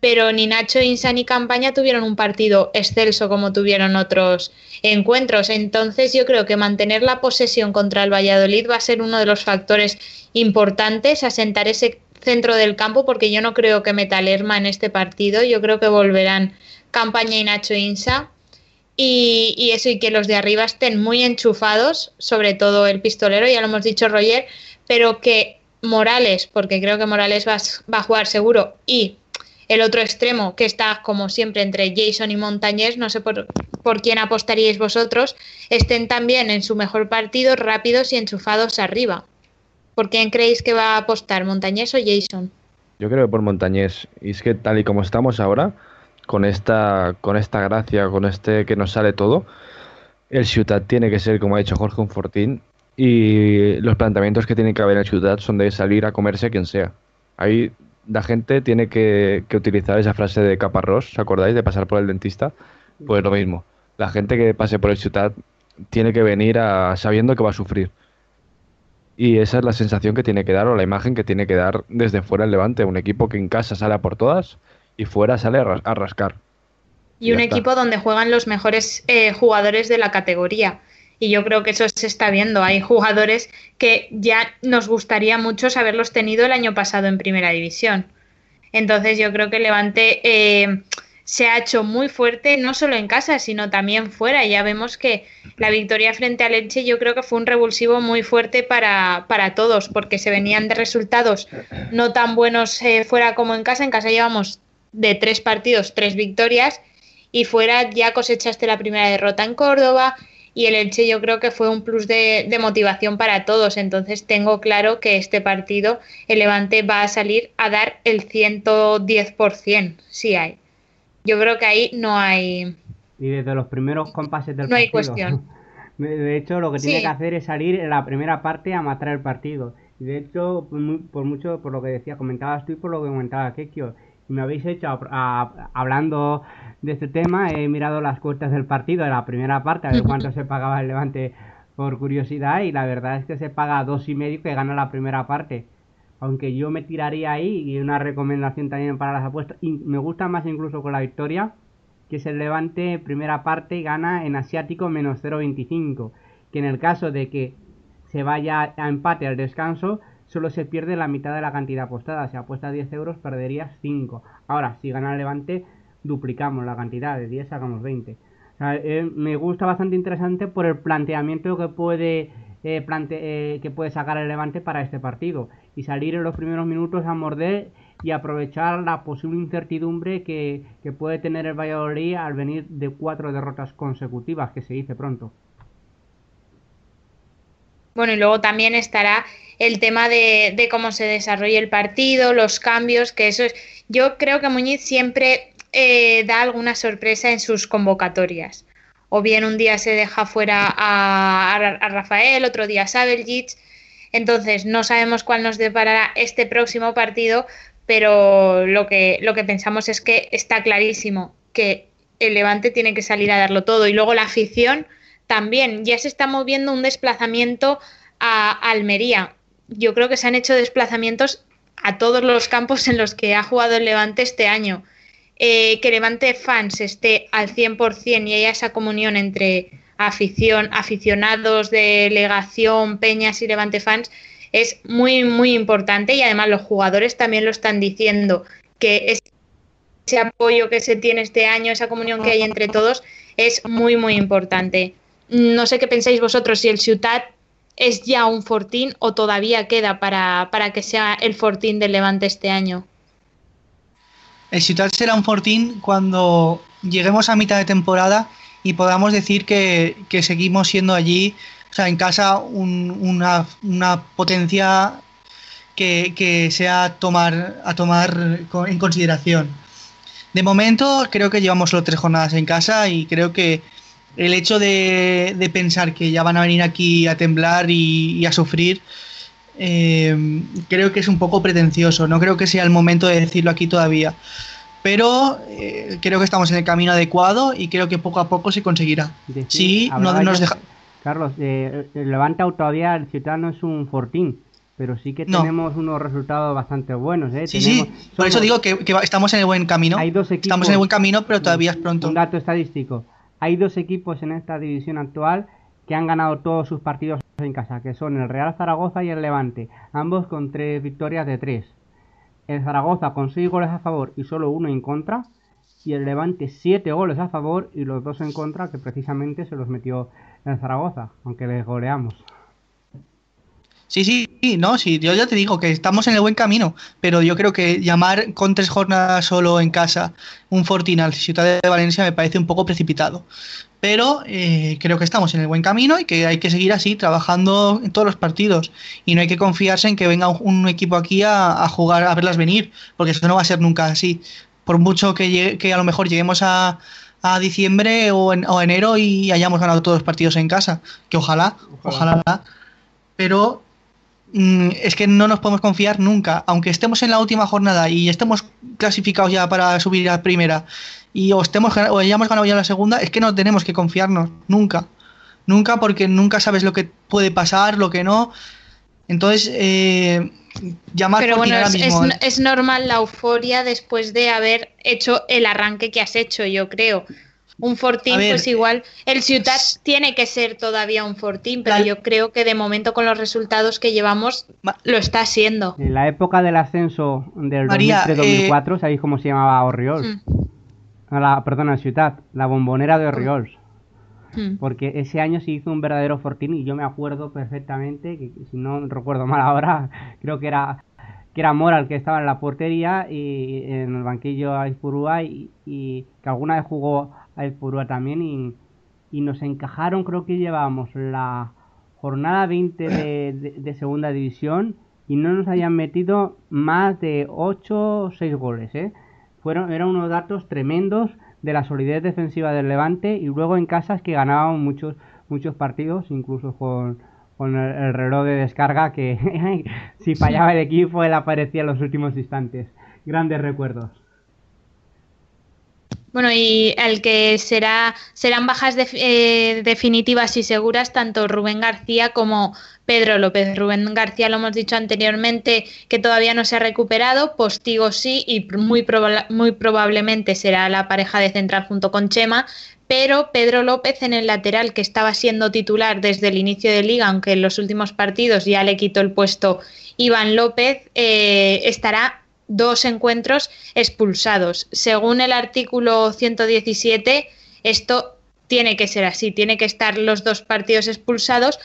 pero ni Nacho Insa ni Campaña tuvieron un partido excelso como tuvieron otros encuentros. Entonces yo creo que mantener la posesión contra el Valladolid va a ser uno de los factores importantes, asentar ese centro del campo, porque yo no creo que meta Lerma en este partido, yo creo que volverán Campaña y Nacho Insa. Y, y, eso, y que los de arriba estén muy enchufados, sobre todo el pistolero, ya lo hemos dicho Roger, pero que Morales, porque creo que Morales va, a jugar seguro, y el otro extremo, que está como siempre entre Jason y Montañés, no sé por, por quién apostaríais vosotros, estén también en su mejor partido, rápidos y enchufados arriba. ¿Por quién creéis que va a apostar, Montañés o Jason? Yo creo que por Montañés. Y es que tal y como estamos ahora, con esta, con esta gracia, con este que nos sale todo, el Ciutat tiene que ser, como ha dicho Jorge, un fortín y los planteamientos que tiene que haber en Ciudad son de salir a comerse a quien sea. Ahí la gente tiene que, utilizar esa frase de caparrós, ¿os acordáis? De pasar por el dentista. Pues lo mismo. La gente que pase por el Ciutat tiene que venir a, sabiendo que va a sufrir. Y esa es la sensación que tiene que dar o la imagen que tiene que dar desde fuera el Levante. Un equipo que en casa sale a por todas y fuera sale a, rascar. Y, un equipo donde juegan los mejores eh, jugadores de la categoría. Y yo creo que eso se está viendo. Hay jugadores que ya nos gustaría mucho haberlos tenido el año pasado en primera división. Entonces yo creo que Levante eh, se ha hecho muy fuerte, no solo en casa, sino también fuera. Ya vemos que la victoria frente a Leche yo creo que fue un revulsivo muy fuerte para, para todos, porque se venían de resultados no tan buenos eh, fuera como en casa. En casa llevamos de tres partidos, tres victorias, y fuera ya cosechaste la primera derrota en Córdoba. Y el Elche yo creo que fue un plus de, de motivación para todos. Entonces tengo claro que este partido el Levante va a salir a dar el 110%, si hay. Yo creo que ahí no hay. Y desde los primeros compases del partido. No hay cuestión. De hecho, lo que tiene que hacer es salir en la primera parte a matar el partido. Y de hecho, por, mucho, por lo que decía, comentabas tú y por lo que comentaba Kekio. Me habéis hecho, hablando de este tema, he mirado las cuentas del partido de la primera parte, a ver cuánto se pagaba el Levante por curiosidad. Y la verdad es que se paga dos y medio que gana la primera parte aunque yo me tiraría ahí y una recomendación también para las apuestas, y me gusta más incluso con la victoria, que es el Levante primera parte y gana en asiático menos 0.25, que en el caso de que se vaya a empate al descanso, solo se pierde la mitad de la cantidad apostada, si apuestas 10 euros perderías 5. Ahora, si gana el Levante, duplicamos la cantidad, de 10 sacamos 20. Eh, me gusta bastante interesante por el planteamiento que puede eh, eh, que puede sacar el Levante para este partido y salir en los primeros minutos a morder y aprovechar la posible incertidumbre que, puede tener el Valladolid al venir de cuatro derrotas consecutivas, que se dice pronto. Bueno, y luego también estará el tema de, de cómo se desarrolla el partido, los cambios, que eso es. Yo creo que Muñiz siempre eh, da alguna sorpresa en sus convocatorias o bien un día se deja fuera a, Rafael, otro día a Sabeljic. Entonces no sabemos cuál nos deparará este próximo partido, pero lo que, lo que pensamos es que está clarísimo que el Levante tiene que salir a darlo todo. Y luego la afición también. Ya se está moviendo un desplazamiento a Almería. Yo creo que se han hecho desplazamientos a todos los campos en los que ha jugado el Levante este año. Eh, que Levante Fans esté al 100% y haya esa comunión entre afición, aficionados, delegación, peñas y Levante Fans es muy, muy importante y además los jugadores también lo están diciendo, que ese apoyo que se tiene este año, esa comunión que hay entre todos, es muy, muy importante. No sé qué pensáis vosotros, si el Ciutat es ya un fortín o todavía queda para, para que sea el fortín del Levante este año. El Ciudad será un fortín cuando lleguemos a mitad de temporada y podamos decir que, seguimos siendo allí, o sea, en casa, una, potencia que, sea tomar, a tomar en consideración. De momento, creo que llevamos solo tres jornadas en casa y creo que el hecho de, pensar que ya van a venir aquí a temblar y, a sufrir, eh, creo que es un poco pretencioso. No creo que sea el momento de decirlo aquí todavía. Pero eh, creo que estamos en el camino adecuado y creo que poco a poco se conseguirá. Sí, no nos deja... Carlos, eh, Levanta todavía el Ciudad no es un fortín, pero sí que tenemos unos resultados bastante buenos. ¿eh? Sí, sí, por eso digo que, estamos en el buen camino. Hay dos equipos, estamos en el buen camino, pero todavía es pronto. Un dato estadístico. Hay dos equipos en esta división actual que han ganado todos sus partidos en casa, que son el Real Zaragoza y el Levante, ambos con tres victorias de tres. El Zaragoza con 6 goles a favor y solo uno en contra. Y el Levante 7 goles a favor y los dos en contra, que precisamente se los metió el Zaragoza, aunque les goleamos. Sí, sí, no, sí, yo ya te digo que estamos en el buen camino, pero yo creo que llamar con tres jornadas solo en casa un Fortinal Ciudad de Valencia me parece un poco precipitado. Pero eh, creo que estamos en el buen camino y que hay que seguir así, trabajando en todos los partidos. Y no hay que confiarse en que venga un, equipo aquí a, jugar, a verlas venir, porque eso no va a ser nunca así. Por mucho que, que a lo mejor lleguemos a, a diciembre o, en, o enero y hayamos ganado todos los partidos en casa, que ojalá, ojalá. Pero es que no nos podemos confiar nunca, aunque estemos en la última jornada y estemos clasificados ya para subir a primera y o estemos o hayamos ganado ya la segunda, es que no tenemos que confiarnos nunca, nunca porque nunca sabes lo que puede pasar, lo que no. Entonces, eh, llamar Pero bueno, es, mismo. es, es normal la euforia después de haber hecho el arranque que has hecho, yo creo. Un Fortín, pues igual, el Ciutat tiene que ser todavía un Fortín, pero yo creo que de momento con los resultados que llevamos lo está siendo. En la época del ascenso del 2003-2004, eh... ¿sabéis cómo se llamaba Orriols? Mm. La, perdona, Ciutat, la bombonera de Orriols. Mm. Porque ese año se hizo un verdadero Fortín y yo me acuerdo perfectamente, que si no recuerdo mal ahora, creo que era que era Mora el que estaba en la portería y en el banquillo Aispurúa y, y que alguna vez jugó el Purúa también y, nos encajaron, creo que llevábamos la jornada 20 de, de, segunda división y no nos habían metido más de 8 o 6 goles. ¿eh? Fueron, eran unos datos tremendos de la solidez defensiva del Levante y luego en casas que ganaban muchos, muchos partidos, incluso con, con el, el, reloj de descarga que si fallaba el equipo él aparecía en los últimos instantes. Grandes recuerdos. Bueno, y el que será serán bajas eh, definitivas y seguras tanto Rubén García como Pedro López. Rubén García lo hemos dicho anteriormente que todavía no se ha recuperado, Postigo sí y muy, muy probablemente será la pareja de central junto con Chema, pero Pedro López en el lateral que estaba siendo titular desde el inicio de liga, aunque en los últimos partidos ya le quitó el puesto Iván López, eh, estará dos encuentros expulsados. Según el artículo 117, esto tiene que ser así, tiene que estar los dos partidos expulsados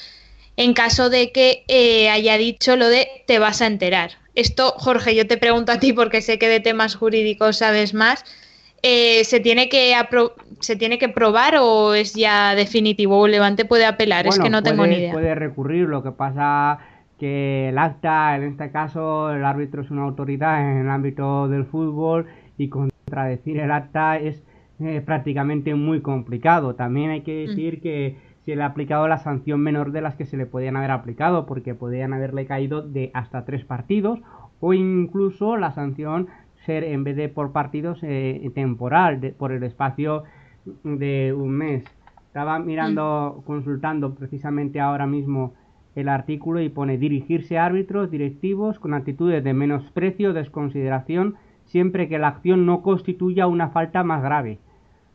en caso de que eh, haya dicho lo de te vas a enterar. Esto, Jorge, yo te pregunto a ti porque sé que de temas jurídicos sabes más. Eh, ¿se, tiene que ¿Se tiene que probar o es ya definitivo? ¿O Levante puede apelar? Bueno, es que no puede, tengo ni idea. Puede recurrir, lo que pasa que el acta, en este caso, el árbitro es una autoridad en el ámbito del fútbol y contradecir el acta es eh, prácticamente muy complicado. También hay que decir mm. que se le ha aplicado la sanción menor de las que se le podían haber aplicado, porque podían haberle caído de hasta tres partidos o incluso la sanción ser en vez de por partidos eh, temporal, de, por el espacio de un mes. Estaba mirando, mm. consultando precisamente ahora mismo el artículo y pone dirigirse a árbitros directivos con actitudes de menosprecio desconsideración siempre que la acción no constituya una falta más grave.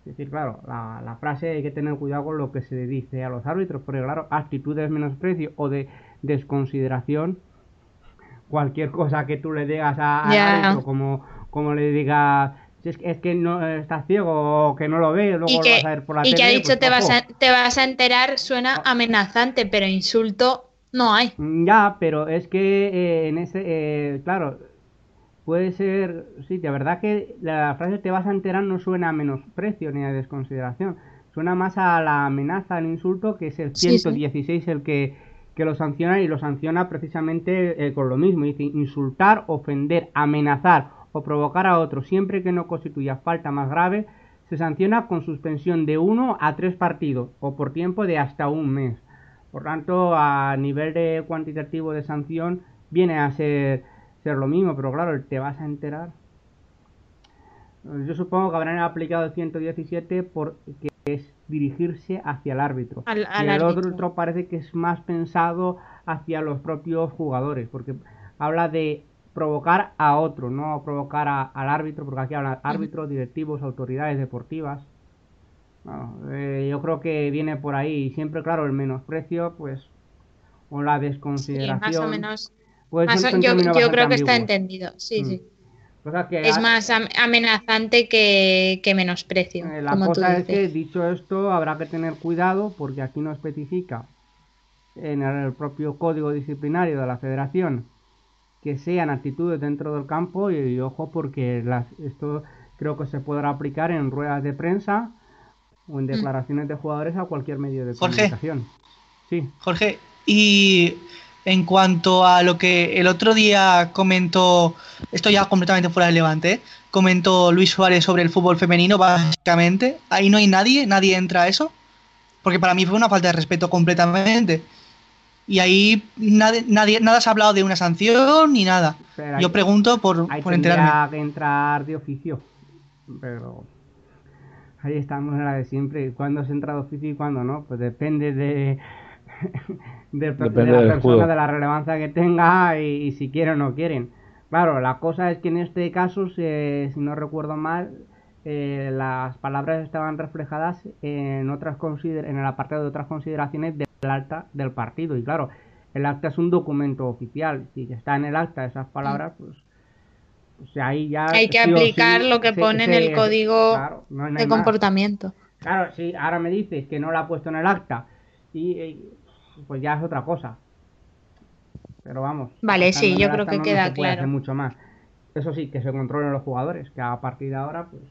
Es decir, claro, la, la, frase hay que tener cuidado con lo que se le dice a los árbitros, porque claro, actitudes de menosprecio o de desconsideración, cualquier cosa que tú le digas a, árbitro, como, como le digas, es, que- es que no estás ciego o que no lo ves, luego Y lo que, vas a ver por la y que ha dicho pues te vas, a, te vas a enterar suena amenazante, pero insulto no hay. Mm, Ya, pero es que eh, en ese, eh, claro, puede ser, sí, de verdad que la frase te vas a enterar no suena a menosprecio ni a desconsideración, suena más a la amenaza, al insulto, que es el Sí, sí. 116 el que, que lo sanciona y lo sanciona precisamente eh, con lo mismo, dice insultar, ofender, amenazar o provocar a otro siempre que no constituya falta más grave, se sanciona con suspensión de 1 a 3 partidos o por tiempo de hasta un mes. Por tanto, a nivel de cuantitativo de sanción viene a ser, ser lo mismo, pero claro, te vas a enterar. Yo supongo que habrán aplicado el 117 porque es dirigirse hacia el árbitro. Al, al y el árbitro. otro parece que es más pensado hacia los propios jugadores, porque habla de provocar a otro, no provocar a- al árbitro, porque aquí hablan árbitros, directivos, autoridades deportivas. Bueno, eh, yo creo que viene por ahí. Y siempre, claro, el menosprecio, pues, o la Sí, desconsideración. más o menos. pues, más o- son yo creo que está entendido. Sí, Mm. sí. Cosa que Es más am- amenazante que, que menosprecio, eh, la como tú cosa es que, dicho esto, habrá que tener cuidado porque aquí no especifica en el propio código disciplinario de la federación que sean actitudes dentro del campo y, y ojo porque las, esto creo que se podrá aplicar en ruedas de prensa o en declaraciones de jugadores a cualquier medio de Jorge. comunicación. Sí. Jorge, y en cuanto a lo que el otro día comentó, esto ya completamente fuera de Levante, ¿eh? comentó Luis Suárez sobre el fútbol femenino, básicamente, ahí no hay nadie, nadie entra a eso, porque para mí fue una falta de respeto completamente. Y ahí nadie, nadie, nada se ha hablado de una sanción ni nada. Yo pregunto por, ahí por enterarme. que entrar de oficio, pero ahí estamos en la de siempre. ¿Cuándo se entra de oficio y cuándo no? Pues depende de, de, la persona, de la relevancia que tenga y, si quieren o no quieren. Claro, la cosa es que en este caso, si, no recuerdo mal, eh, las palabras estaban reflejadas en otras en el apartado de otras consideraciones del acta del partido. Y claro, el acta es un documento oficial. Si está en el acta esas palabras, pues, ahí ya... Hay que aplicar lo que pone en el código de comportamiento. Claro, si ahora me dices que no lo ha puesto en el acta y pues ya es otra cosa. Pero vamos. Vale, sí, yo creo que queda claro. mucho más. Eso sí, que se controlen los jugadores, que a partir de ahora, pues.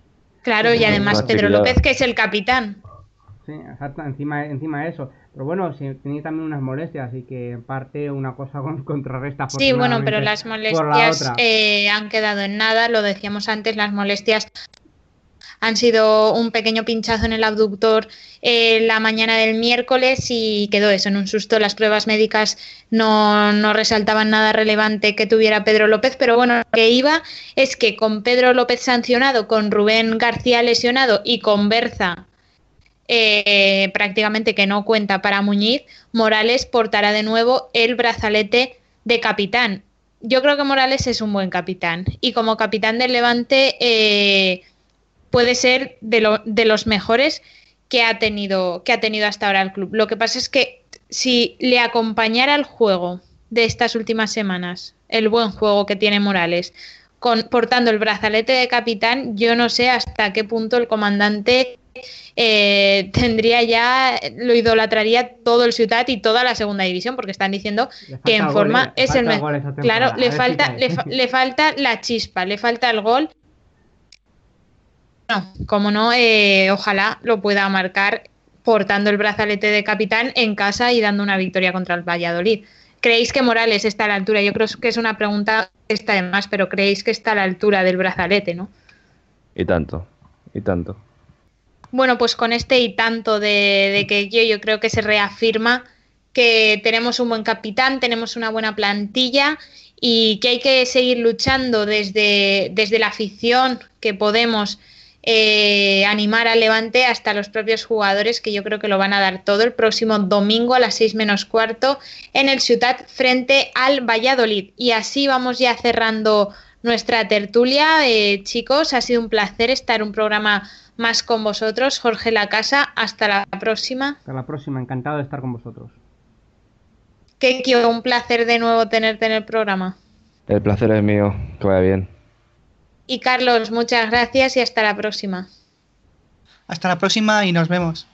Claro, y pues, además Pedro López, que es el capitán. Sí, exacto, encima, encima de eso. Pero bueno, si tenía también unas molestias, así que en parte una cosa con, contrarresta. Sí, bueno, pero las molestias eh, han quedado en nada, lo decíamos antes, las molestias han sido un pequeño pinchazo en el abductor eh, la mañana del miércoles y quedó eso en un susto. Las pruebas médicas no, no, resaltaban nada relevante que tuviera Pedro López, pero bueno, lo que iba es que con Pedro López sancionado, con Rubén García lesionado y con Berza eh, prácticamente que no cuenta para Muñiz, Morales portará de nuevo el brazalete de capitán. Yo creo que Morales es un buen capitán y como capitán del Levante eh, puede ser de, los mejores que ha, tenido, que ha tenido hasta ahora el club. Lo que pasa es que si le acompañara el juego de estas últimas semanas, el buen juego que tiene Morales, con, portando el brazalete de capitán, yo no sé hasta qué punto el comandante eh, tendría ya, lo idolatraría todo el Ciudad y toda la segunda división, porque están diciendo que en forma eh, es el mejor. Claro, le falta, le, le, falta la chispa, le falta el gol como no, eh, ojalá lo pueda marcar portando el brazalete de capitán en casa y dando una victoria contra el Valladolid. ¿Creéis que Morales está a la altura? Yo creo que es una pregunta que está de más, pero ¿creéis que está a la altura del brazalete, no? Y tanto, y tanto. Bueno, pues con este y tanto de, que yo, creo que se reafirma que tenemos un buen capitán, tenemos una buena plantilla y que hay que seguir luchando desde, desde la afición que podemos eh, animar al Levante hasta los propios jugadores que yo creo que lo van a dar todo el próximo domingo a las 6 menos cuarto en el Ciutat frente al Valladolid. Y así vamos ya cerrando nuestra tertulia. Eh, chicos, ha sido un placer estar un programa más con vosotros. Jorge La Casa, hasta la próxima. Hasta la próxima, encantado de estar con vosotros. Que un placer de nuevo tenerte en el programa. El placer es mío, que vaya bien. Y Carlos, muchas gracias y hasta la próxima. Hasta la próxima y nos vemos.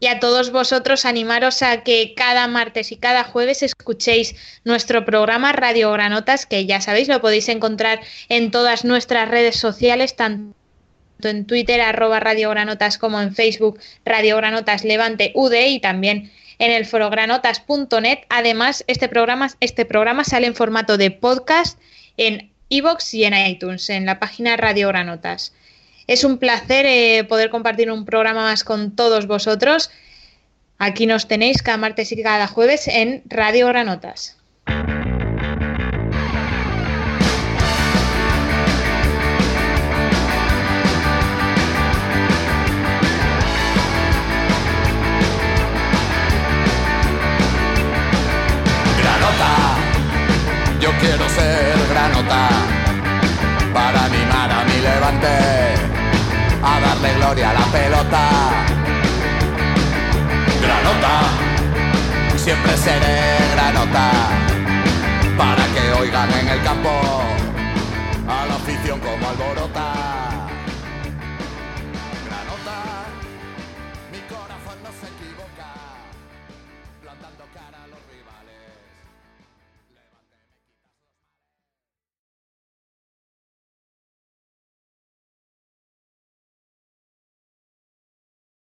Y a todos vosotros animaros a que cada martes y cada jueves escuchéis nuestro programa Radio Granotas, que ya sabéis, lo podéis encontrar en todas nuestras redes sociales, tanto en Twitter, arroba Radio Granotas, como en Facebook, Radio Granotas Levante UD y también en el forogranotas.net. Además, este programa, este programa sale en formato de podcast en iBox y en iTunes, en la página Radio Granotas. Es un placer eh, poder compartir un programa más con todos vosotros. Aquí nos tenéis cada martes y cada jueves en Radio Granotas. Yo quiero ser granota para animar a mi levante a darle gloria a la pelota. Granota, siempre seré granota para que oigan en el campo a la afición como alborota.